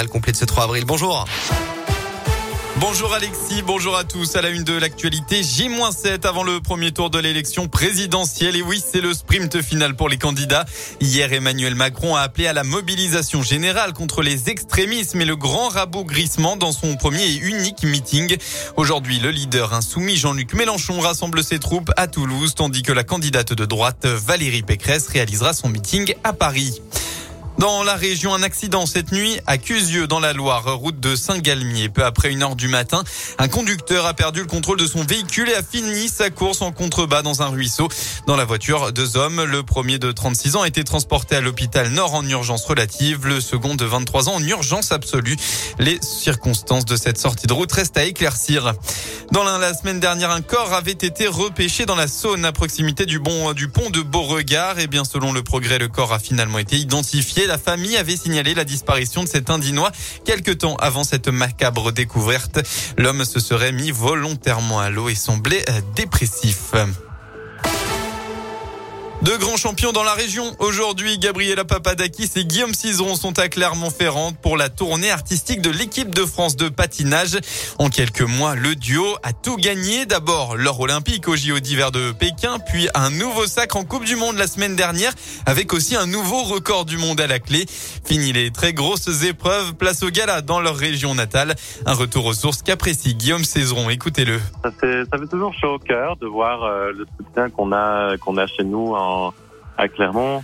Elle complète ce 3 avril. Bonjour. Bonjour Alexis, bonjour à tous. À la une de l'actualité, J-7 avant le premier tour de l'élection présidentielle. Et oui, c'est le sprint final pour les candidats. Hier, Emmanuel Macron a appelé à la mobilisation générale contre les extrémismes et le grand rabougrissement dans son premier et unique meeting. Aujourd'hui, le leader insoumis Jean-Luc Mélenchon rassemble ses troupes à Toulouse, tandis que la candidate de droite Valérie Pécresse réalisera son meeting à Paris. Dans la région, un accident cette nuit à Cusieux dans la Loire, route de Saint-Galmier. Peu après une heure du matin, un conducteur a perdu le contrôle de son véhicule et a fini sa course en contrebas dans un ruisseau. Dans la voiture, deux hommes. Le premier de 36 ans a été transporté à l'hôpital Nord en urgence relative. Le second de 23 ans en urgence absolue. Les circonstances de cette sortie de route restent à éclaircir. Dans la, semaine dernière, un corps avait été repêché dans la Saône à proximité du, du pont de Beauregard. Et bien, selon le progrès, le corps a finalement été identifié la famille avait signalé la disparition de cet Indinois quelques temps avant cette macabre découverte. L'homme se serait mis volontairement à l'eau et semblait euh, dépressif. Deux grands champions dans la région. Aujourd'hui, Gabriela Papadakis et Guillaume Cizeron sont à Clermont-Ferrand pour la tournée artistique de l'équipe de France de patinage. En quelques mois, le duo a tout gagné. D'abord l'or olympique au JO d'hiver de Pékin, puis un nouveau sacre en Coupe du Monde la semaine dernière, avec aussi un nouveau record du monde à la clé. Fini les très grosses épreuves, place au gala dans leur région natale. Un retour aux sources qu'apprécie Guillaume Cizeron. Écoutez-le. Ça fait, toujours chaud au cœur de voir euh, le soutien qu'on a, qu'on a chez nous en à Clermont.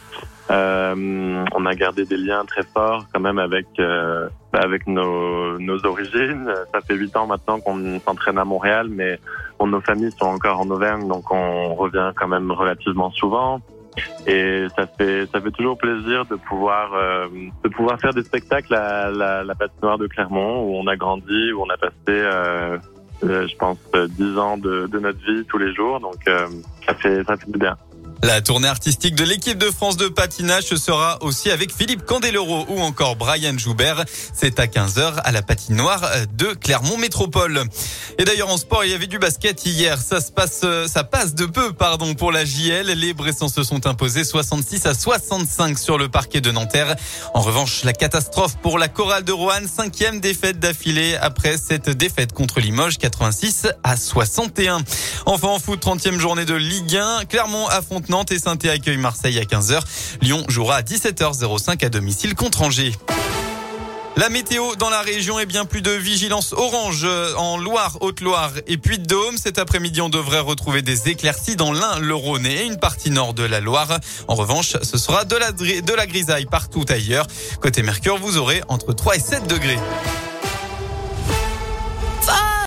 Euh, on a gardé des liens très forts quand même avec euh, avec nos, nos origines. Ça fait huit ans maintenant qu'on s'entraîne à Montréal, mais nos familles sont encore en Auvergne, donc on revient quand même relativement souvent. Et ça fait ça fait toujours plaisir de pouvoir euh, de pouvoir faire des spectacles à la, la patinoire de Clermont où on a grandi, où on a passé je pense dix ans de, de, notre vie tous les jours. Donc ça fait ça fait du bien. La tournée artistique de l'équipe de France de patinage sera aussi avec Philippe Candeloro ou encore Brian Joubert. C'est à 15h à la patinoire de Clermont Métropole. Et d'ailleurs en sport, il y avait du basket hier. Ça se passe, ça passe de peu, pardon, pour la JL. Les Bressans se sont imposés 66 à 65 sur le parquet de Nanterre. En revanche, la catastrophe pour la chorale de Roanne, cinquième défaite d'affilée après cette défaite contre Limoges, 86 à 61. Enfin en foot, 30e journée de Ligue 1. Clermont affronte Nantes et saint accueille Marseille à 15h. Lyon jouera à 17h05 à domicile contre Angers. La météo dans la région est bien plus de vigilance orange en Loire, Haute-Loire et Puy-de-Dôme. Cet après-midi, on devrait retrouver des éclaircies dans l'Ain, le Rhône et une partie nord de la Loire. En revanche, ce sera de la, de la grisaille partout ailleurs. Côté Mercure, vous aurez entre 3 et 7 degrés.